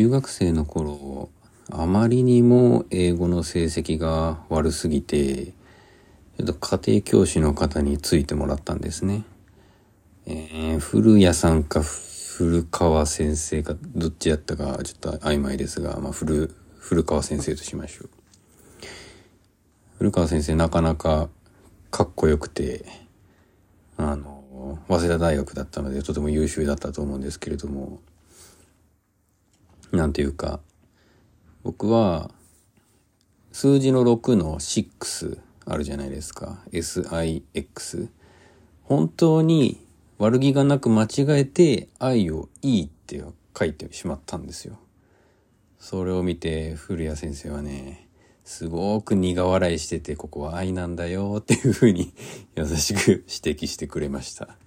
中学生の頃あまりにも英語の成績が悪すぎてちょっと家庭教師の方についてもらったんですね。えー、古谷さんか古川先生かどっちやったかちょっと曖昧ですが、まあ、古古川先生としましょう。古川先生なかなかかっこよくてあの早稲田大学だったのでとても優秀だったと思うんですけれどもなんていうか僕は数字の6の6あるじゃないですか。SIX 本当に悪気がなく間違えて愛をいいって書いてしまったんですよ。それを見て古谷先生はねすごく苦笑いしててここは愛なんだよっていうふうに優しく指摘してくれました。